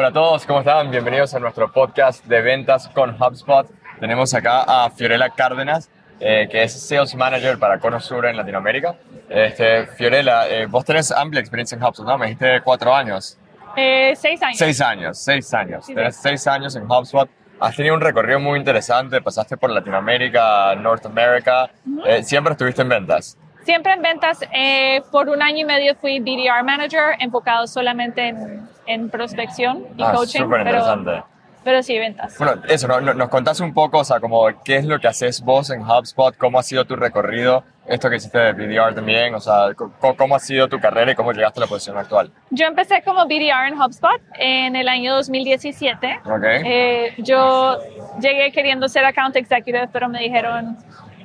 Hola a todos, ¿cómo están? Bienvenidos a nuestro podcast de ventas con HubSpot. Tenemos acá a Fiorella Cárdenas, eh, que es Sales Manager para Cono Sur en Latinoamérica. Este, Fiorella, eh, vos tenés amplia experiencia en HubSpot, ¿no? Me dijiste cuatro años. Eh, seis años. Seis años, seis años. Sí, tenés sí. seis años en HubSpot. Has tenido un recorrido muy interesante, pasaste por Latinoamérica, North America. Eh, siempre estuviste en ventas. Siempre en ventas. eh, por un año y medio fui BDR Manager, enfocado solamente en, en prospección y Ah, coaching. súper pero, interesante. pero sí, ventas. Bueno, eso, ¿no? No- nos contás un poco, o sea, como qué es lo que haces vos en HubSpot, cómo ha sido tu recorrido, esto que hiciste de BDR también, o sea, cómo ha sido tu carrera y cómo llegaste a la posición actual. Yo empecé como BDR en HubSpot en el año 2017. ¿Ok? Eh, yo llegué queriendo ser account executive, pero me dijeron,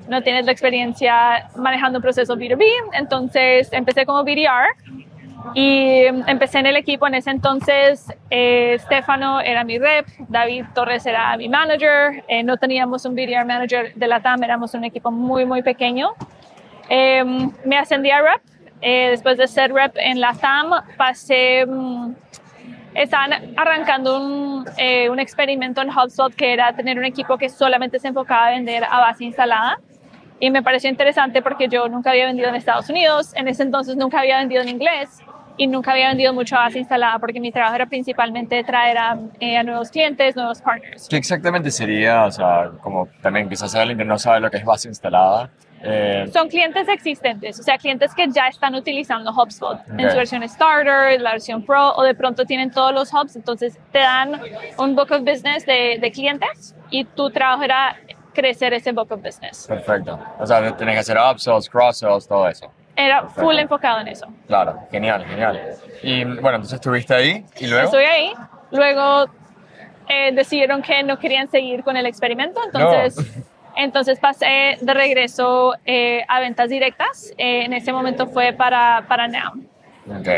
no tienes la experiencia manejando un proceso B2B. Entonces empecé como BDR y empecé en el equipo. En ese entonces, eh, era mi rep, David Torres era mi manager. eh, no teníamos un BDR manager de la TAM, éramos un equipo muy, muy pequeño. Eh, me ascendí a rep. eh, después de ser rep en la TAM, pasé... mm, estaban arrancando un, eh, un experimento en HubSpot que era tener un equipo que solamente se enfocaba a vender a base instalada. Y me pareció interesante porque yo nunca había vendido en Estados Unidos, en ese entonces nunca había vendido en inglés y nunca había vendido mucho base instalada porque mi trabajo era principalmente traer a, eh, a nuevos clientes, nuevos partners. ¿Qué exactamente sería, o sea, como también quizás alguien que no sabe lo que es base instalada? Eh, Son clientes existentes, o sea, clientes que ya están utilizando HubSpot en Ok. su versión Starter, la versión Pro, o de pronto tienen todos los hubs, entonces te dan un book of business de, de clientes y tu trabajo era crecer ese book of business. perfecto. O sea, tenés que hacer upsells, cross-sells, todo eso. Era full Perfecto. enfocado en eso. Claro, genial, genial. Y bueno, entonces estuviste ahí y luego... Estoy ahí, luego eh, decidieron que no querían seguir con el experimento, entonces... Entonces pasé de regreso eh, a ventas directas. Eh, en ese momento fue para, para NAM. Ok,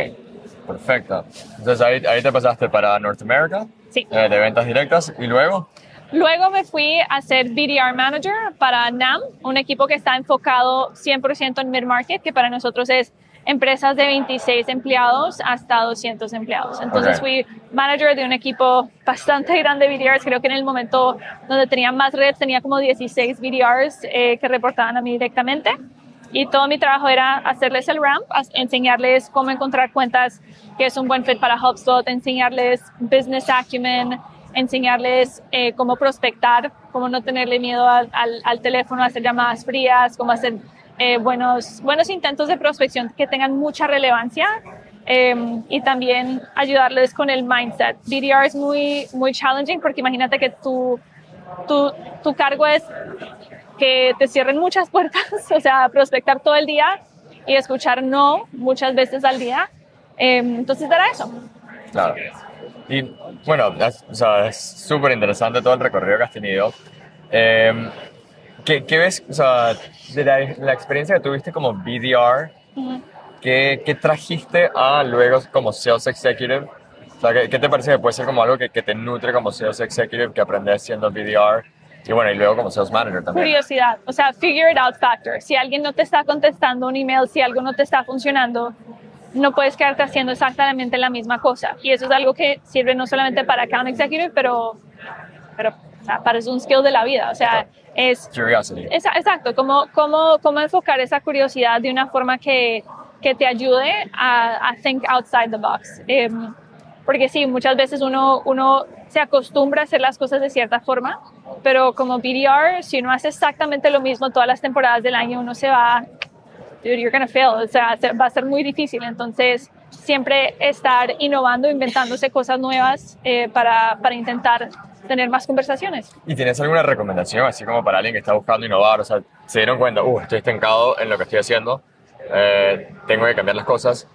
perfecto. Entonces ahí, ahí te pasaste para North America, Sí. eh, de ventas directas, y luego... Luego me fui a ser BDR Manager para NAM, un equipo que está enfocado 100% en mid-market, que para nosotros es empresas de 26 empleados hasta 200 empleados. Entonces Ok. fui manager de un equipo bastante grande de BDRs. Creo que en el momento donde tenía más reps tenía como 16 BDRs eh, que reportaban a mí directamente. Y todo mi trabajo era hacerles el ramp, enseñarles cómo encontrar cuentas que es un buen fit para HubSpot, enseñarles business acumen, enseñarles eh, cómo prospectar, cómo no tenerle miedo al, al- al teléfono, hacer llamadas frías, cómo hacer eh, buenos, buenos intentos de prospección que tengan mucha relevancia eh, y también ayudarles con el mindset. BDR es muy, muy challenging porque imagínate que tu, tu, tu cargo es que te cierren muchas puertas, o sea, prospectar todo el día y escuchar no muchas veces al día. Eh, entonces era eso. Claro. Y bueno, es, o sea, es súper interesante todo el recorrido que has tenido. Eh, ¿qué, qué ves, o sea, de la, la experiencia que tuviste como BDR, Ujú. ¿qué, qué trajiste a luego como Sales Executive? O sea, ¿qué, qué te parece que puede ser como algo que, que te nutre como Sales Executive, que aprendes siendo BDR? Y bueno, y luego como Sales Manager también. Curiosidad, o sea, figure it out factor. Si alguien no te está contestando un email, si algo no te está funcionando, no puedes quedarte haciendo exactamente la misma cosa. Y eso es algo que sirve no solamente para account executive, pero, pero para es un skill de la vida. O sea, es Curiosity. Esa- Exacto, cómo, cómo, cómo enfocar esa curiosidad de una forma que, que te ayude a, a think outside the box. Em, porque sí, muchas veces uno, uno se acostumbra a hacer las cosas de cierta forma, pero como BDR, si uno hace exactamente lo mismo todas las temporadas del año, uno se va, dude, you're gonna fail, o sea, se- va a ser muy difícil. Entonces, siempre estar innovando, inventándose cosas nuevas eh, para, para intentar tener más conversaciones. ¿Y tienes alguna recomendación, así como para alguien que está buscando innovar? O sea, se dieron cuenta, uh, estoy estancado en lo que estoy haciendo, eh, tengo que cambiar las cosas.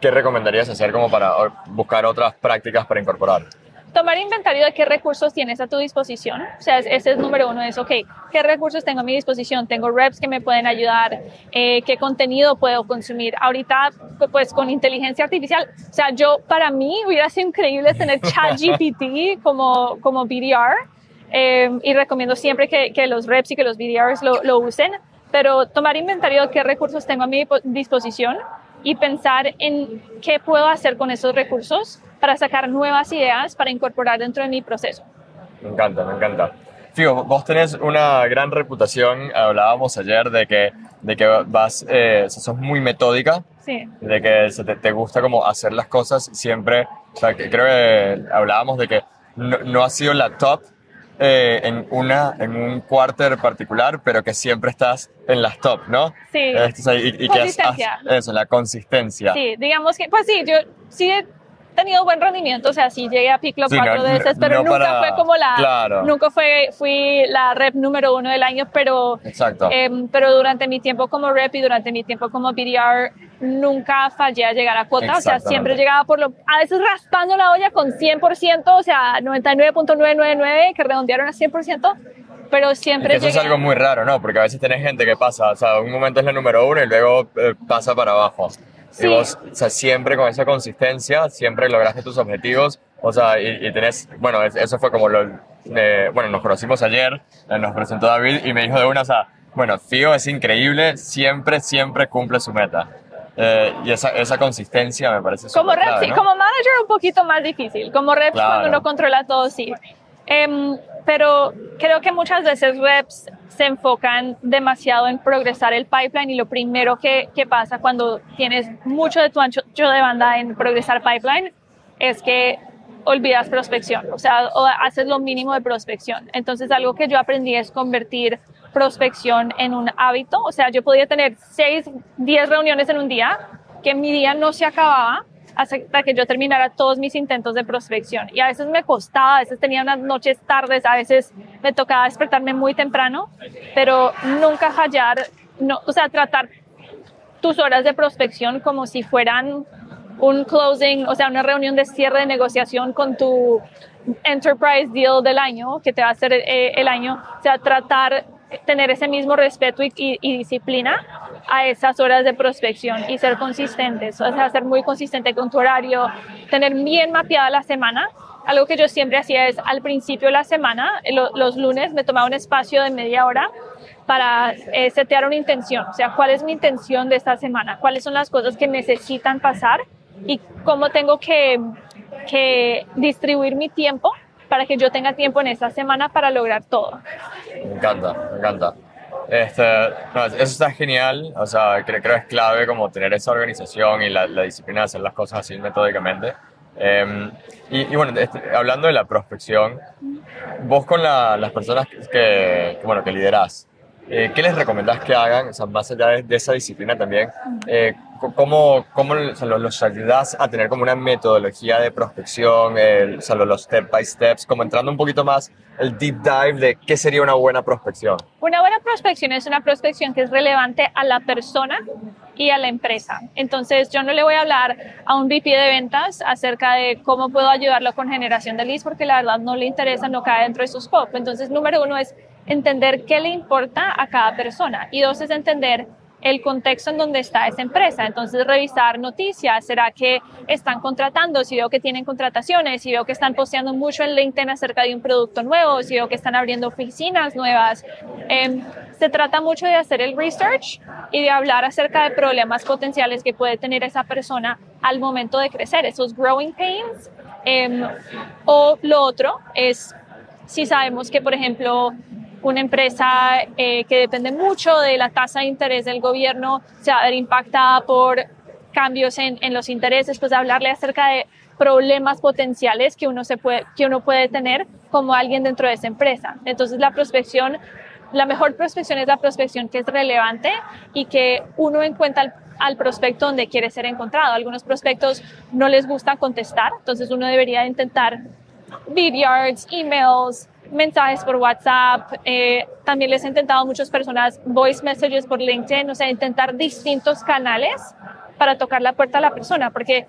¿Qué recomendarías hacer como para buscar otras prácticas para incorporar? Tomar inventario de qué recursos tienes a tu disposición. O sea, es- ese es número uno, es, ok, ¿qué recursos tengo a mi disposición? Tengo reps que me pueden ayudar, eh, qué contenido puedo consumir. Ahorita, pues con inteligencia artificial, o sea, yo, para mí hubiera sido increíble tener ChatGPT como, como BDR eh, y recomiendo siempre que, que los reps y que los BDRs lo, lo usen, pero tomar inventario de qué recursos tengo a mi po- disposición y pensar en qué puedo hacer con esos recursos para sacar nuevas ideas para incorporar dentro de mi proceso. Me encanta, me encanta. Figo, vos tenés una gran reputación, hablábamos ayer de que, de que vas, eh, sos muy metódica, Sí. de que se te, te gusta como hacer las cosas siempre, o sea, que creo que hablábamos de que no, no has sido la top eh, en, una, en un quarter particular, pero que siempre estás en las top, ¿no? Sí. Y, y que has- has- Consistencia. eso, la consistencia. Sí, digamos que, pues sí, yo sí tenido buen rendimiento, o sea, sí llegué a Piclo Sí, cuatro no- veces, pero no nunca para- fue como la, claro. nunca fue, fui la rep número uno del año, pero, Exacto. em, pero durante mi tiempo como rep y durante mi tiempo como BDR, nunca fallé a llegar a cuota, o sea, siempre llegaba por lo, a veces raspando la olla con 100%, o sea, 99.999, que redondearon a 100%, pero siempre que eso es llegué- algo muy raro, ¿no? Porque a veces tenés gente que pasa, o sea, un momento es la número uno y luego eh, pasa para abajo. Sí. Y vos, o sea, siempre con esa consistencia, siempre lograste tus objetivos, o sea, y, y tenés, bueno, es- eso fue como lo, eh, bueno, nos conocimos ayer, eh, nos presentó David y me dijo de una, o sea, bueno, Fío es increíble, siempre, siempre cumple su meta. Eh, y esa, esa consistencia me parece Como súper rep, clave, sí, ¿no? como manager un poquito más difícil. Como rep, Claro. cuando uno controla todo, sí. Em, pero creo que muchas veces reps se enfocan demasiado en progresar el pipeline y lo primero que, pasa cuando tienes mucho de tu ancho de banda en progresar pipeline es que olvidas prospección, o sea, o haces lo mínimo de prospección. Entonces, algo que yo aprendí es convertir prospección en un hábito, o sea, yo podía tener 6, 10 reuniones en un día, que mi día no se acababa hasta que yo terminara todos mis intentos de prospección. Y a veces me costaba, a veces tenía unas noches tardes, a veces me tocaba despertarme muy temprano, pero nunca fallar, o sea, tratar tus horas de prospección como si fueran un closing, o sea, una reunión de cierre de negociación con tu enterprise deal del año, que te va a hacer eh, el año, o sea, tratar tener ese mismo respeto y, y- y disciplina a esas horas de prospección y ser consistentes, o sea, ser muy consistente con tu horario, tener bien mapeada la semana. Algo que yo siempre hacía es al principio de la semana, eh, lo- los lunes, me tomaba un espacio de media hora para eh, setear una intención, o sea, cuál es mi intención de esta semana, cuáles son las cosas que necesitan pasar y cómo tengo que, que distribuir mi tiempo para que yo tenga tiempo en esta semana para lograr todo. Me encanta, me encanta. Este, no, eso está genial, o sea, creo, creo es clave como tener esa organización y la, la disciplina de hacer las cosas así metódicamente. Em, y, y bueno, este, hablando de la prospección, vos con la- las personas que, que, bueno, que liderás, eh, ¿qué les recomendás que hagan, o sea, más allá de, de esa disciplina también? Eh, ¿Cómo, cómo o sea, los, ayudas a tener como una metodología de prospección, el- o sea, los- step by steps, como entrando un poquito más el deep dive de qué sería una buena prospección? Una buena prospección es una prospección que es relevante a la persona y a la empresa. Entonces, yo no le voy a hablar a un VP de ventas acerca de cómo puedo ayudarlo con generación de leads, porque la verdad no le interesa, no cae dentro de su scope. Entonces, número uno es entender qué le importa a cada persona. Y dos es entender el contexto en donde está esa empresa. Entonces, revisar noticias. ¿Será que están contratando? Si veo que tienen contrataciones, si veo que están posteando mucho en LinkedIn acerca de un producto nuevo, si veo que están abriendo oficinas nuevas. Em, se trata mucho de hacer el research y de hablar acerca de problemas potenciales que puede tener esa persona al momento de crecer, esos growing pains. Em, o lo otro es si sabemos que, por ejemplo, una empresa eh, que depende mucho de la tasa de interés del gobierno se va a ver impactada por cambios en, en los intereses, pues hablarle acerca de problemas potenciales que uno, se puede, que uno puede tener como alguien dentro de esa empresa. Entonces la prospección, la mejor prospección es la prospección que es relevante y que uno encuentra al, al prospecto donde quiere ser encontrado. Algunos prospectos no les gusta contestar, entonces uno debería intentar videos, emails, mensajes por WhatsApp. eh, también les he intentado a muchas personas voice messages por LinkedIn, o sea, intentar distintos canales para tocar la puerta a la persona, porque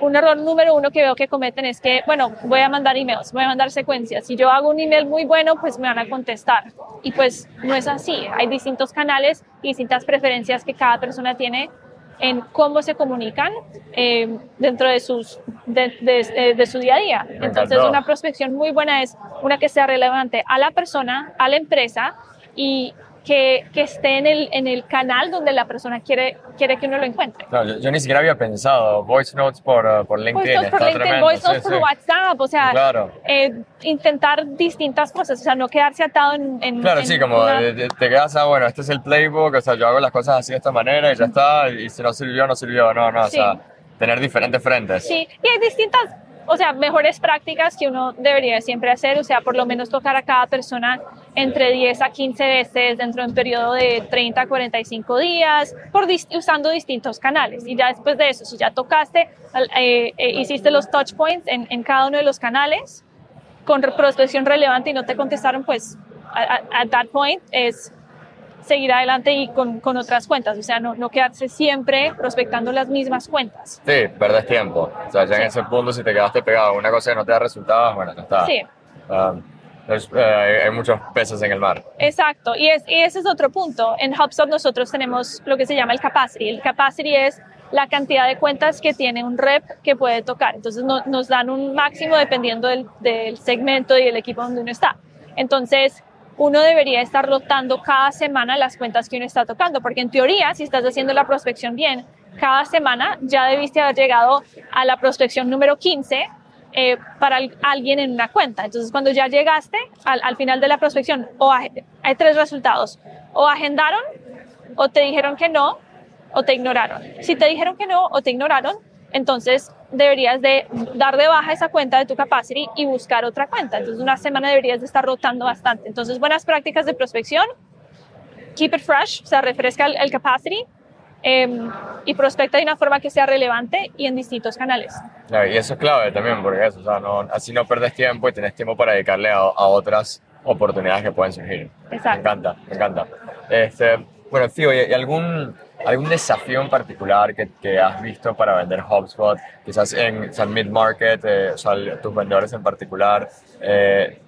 un error número uno que veo que cometen es que, bueno, voy a mandar emails, voy a mandar secuencias. Si yo hago un email muy bueno, pues me van a contestar. Y pues no es así. Hay distintos canales y distintas preferencias que cada persona tiene en cómo se comunican eh, dentro de, sus, de, de- eh, de su día a día. Entonces, una prospección muy buena es una que sea relevante a la persona, a la empresa y que, que esté en el, en el canal donde la persona quiere, quiere que uno lo encuentre. No, yo, yo ni siquiera había pensado voice notes por, uh, por LinkedIn. Voice notes por LinkedIn, tremendo, voice notes sí, por sí. WhatsApp, o sea, Claro. eh, intentar distintas cosas, o sea, no quedarse atado en... en- Claro, en sí, como una- te quedas, ah, bueno, este es el playbook, o sea, yo hago las cosas así de esta manera y ya está, y si no sirvió, no sirvió, no, no, Sí. o sea, tener diferentes frentes. Sí, y hay distintas, o sea, mejores prácticas que uno debería siempre hacer, o sea, por lo menos tocar a cada persona entre 10 a 15 veces dentro de un periodo de 30 a 45 días, por dis- usando distintos canales. Y ya después de eso, si ya tocaste, eh, eh, hiciste los touch points en, en cada uno de los canales con prospección relevante y no te contestaron, pues, at that point es seguir adelante y con, con otras cuentas, o sea, no, no quedarse siempre prospectando las mismas cuentas. Sí, perdés tiempo. O sea, ya en ese punto, si te quedaste pegado a una cosa que no te da resultados, bueno, ya está. Sí. Um, eh, hay, hay muchos peces en el mar. Exacto, y, es, y ese es otro punto. En HubSpot nosotros tenemos lo que se llama el capacity. El capacity es la cantidad de cuentas que tiene un rep que puede tocar. Entonces no- nos dan un máximo dependiendo del, del segmento y el equipo donde uno está. Entonces uno debería estar rotando cada semana las cuentas que uno está tocando, porque en teoría, si estás haciendo la prospección bien, cada semana ya debiste haber llegado a la prospección número 15 eh, para al- alguien en una cuenta. Entonces, cuando ya llegaste al, al final de la prospección, o hay tres resultados. O agendaron, o te dijeron que no, o te ignoraron. Si te dijeron que no o te ignoraron, entonces deberías de dar de baja esa cuenta de tu capacity y buscar otra cuenta. Entonces, una semana deberías de estar rotando bastante. Entonces, buenas prácticas de prospección, keep it fresh, o sea, refresca el, el capacity em, y prospecta de una forma que sea relevante y en distintos canales. Y eso es clave también, porque eso, o sea, no, así no perdes tiempo y tienes tiempo para dedicarle a, a otras oportunidades que pueden surgir. Exacto. Me encanta, me encanta. Este, bueno, Fío, ¿y, y algún, algún desafío en particular que, que has visto para vender HubSpot? Quizás en o sea, mid-market, eh, o sea, tus vendedores en particular. Eh,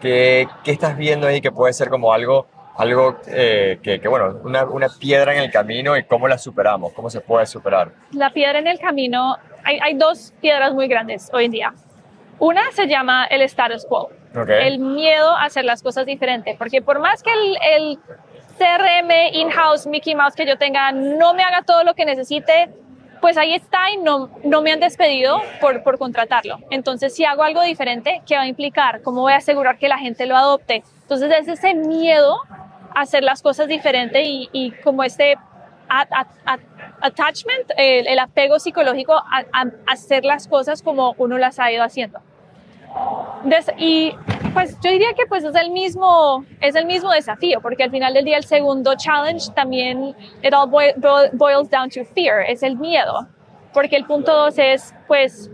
¿qué, ¿Qué estás viendo ahí que puede ser como algo, algo eh, que, que, bueno, una, una piedra en el camino y cómo la superamos? ¿Cómo se puede superar? La piedra en el camino, hay, hay dos piedras muy grandes hoy en día. Una se llama el status quo, Ok. el miedo a hacer las cosas diferentes, porque por más que el, el CRM in-house Mickey Mouse que yo tenga no me haga todo lo que necesite, pues ahí está y no, no me han despedido por, por contratarlo. Entonces, si hago algo diferente, ¿qué va a implicar? ¿Cómo voy a asegurar que la gente lo adopte? Entonces, es ese miedo a hacer las cosas diferentes y, y como este attachment, el, el apego psicológico a, a hacer las cosas como uno las ha ido haciendo. Y pues yo diría que pues es el mismo es el mismo desafío porque al final del día el segundo challenge también it all boi- bo- boils down to fear es el miedo porque el punto dos es pues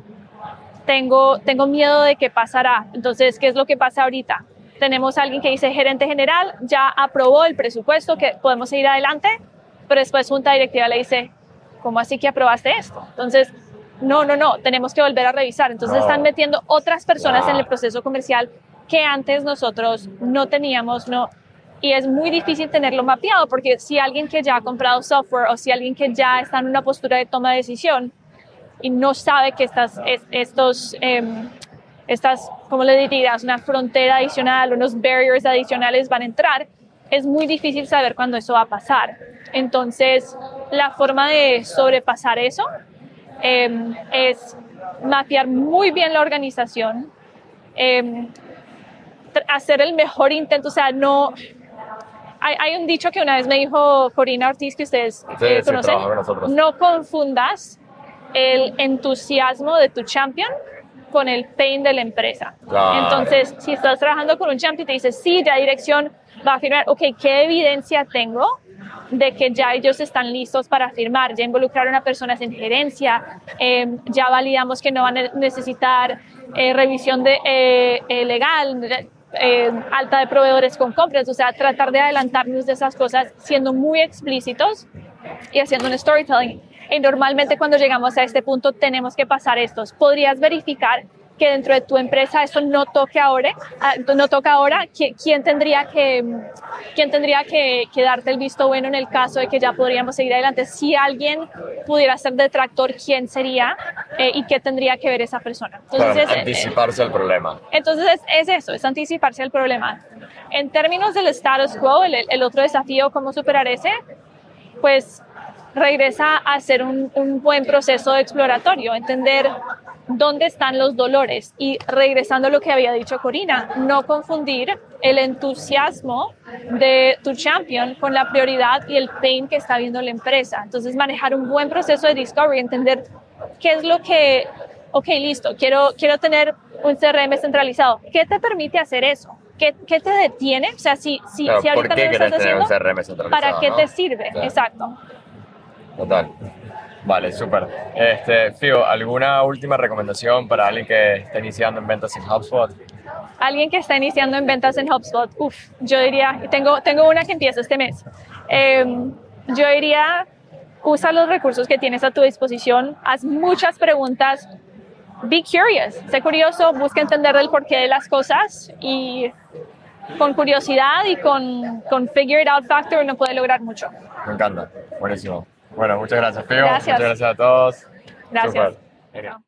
tengo tengo miedo de qué pasará. Entonces qué es lo que pasa ahorita tenemos alguien que dice gerente general ya aprobó el presupuesto que podemos seguir adelante pero después junta directiva le dice cómo así que aprobaste esto entonces no, no, no, tenemos que volver a revisar. Entonces No. están metiendo otras personas en el Claro. proceso comercial que antes nosotros no teníamos, no. Y es muy difícil tenerlo mapeado porque si alguien que ya ha comprado software o si alguien que ya está en una postura de toma de decisión y no sabe que estas, es- estos, em, estas, ¿cómo le dirías? Una frontera adicional, unos barriers adicionales van a entrar, es muy difícil saber cuándo eso va a pasar. Entonces, la forma de sobrepasar eso em, es mapear muy bien la organización, tr- hacer el mejor intento, o sea, no... Hay, hay un dicho que una vez me dijo Corina Ortiz, que ustedes Sí, eh, sí, conocen, nosotros. no confundas el entusiasmo de tu champion con el pain de la empresa. Claro. Entonces, si estás trabajando con un champion y te dice, sí, ya dirección va a firmar, ok, ¿qué evidencia tengo de que ya ellos están listos para firmar? Ya involucraron a personas en gerencia, eh, ya validamos que no van a necesitar eh, revisión de, eh, legal, alta de proveedores con compras, o sea, tratar de adelantarnos de esas cosas siendo muy explícitos y haciendo un storytelling. Y normalmente cuando llegamos a este punto tenemos que pasar estos. Podrías verificar que dentro de tu empresa eso no toque ahora, ah, no toca ahora, ¿quién tendría que, quién tendría que, darte el visto bueno en el caso de que ya podríamos seguir adelante? Si alguien pudiera ser detractor, ¿quién sería eh, y qué tendría que ver esa persona? Entonces, anticiparse al problema. Entonces es, eso, es anticiparse al problema. En términos del status quo, el, el otro desafío, cómo superar ese, pues regresa a hacer un, un, buen proceso exploratorio, entender dónde están los dolores y regresando a lo que había dicho Corina, no confundir el entusiasmo de tu champion con la prioridad y el pain que está viendo la empresa. Entonces manejar un buen proceso de discovery, entender qué es lo que, ok, listo, quiero, quiero tener un CRM centralizado. ¿Qué te permite hacer eso? ¿Qué, qué te detiene? O sea, si, si, si ahorita no lo estás haciendo, ¿para qué te sirve? Exacto. Total. Vale, súper. Este, Fio, ¿alguna última recomendación para alguien que está iniciando en ventas en HubSpot? Alguien que está iniciando en ventas en HubSpot, uff, yo diría, tengo, tengo una que empieza este mes. Em, yo diría, usa los recursos que tienes a tu disposición, haz muchas preguntas, be curious, sé curioso, busca entender el porqué de las cosas y con curiosidad y con, con figure it out factor uno puede lograr mucho. Me encanta, buenísimo. Bueno, muchas gracias, Feo. Muchas gracias a todos. Gracias.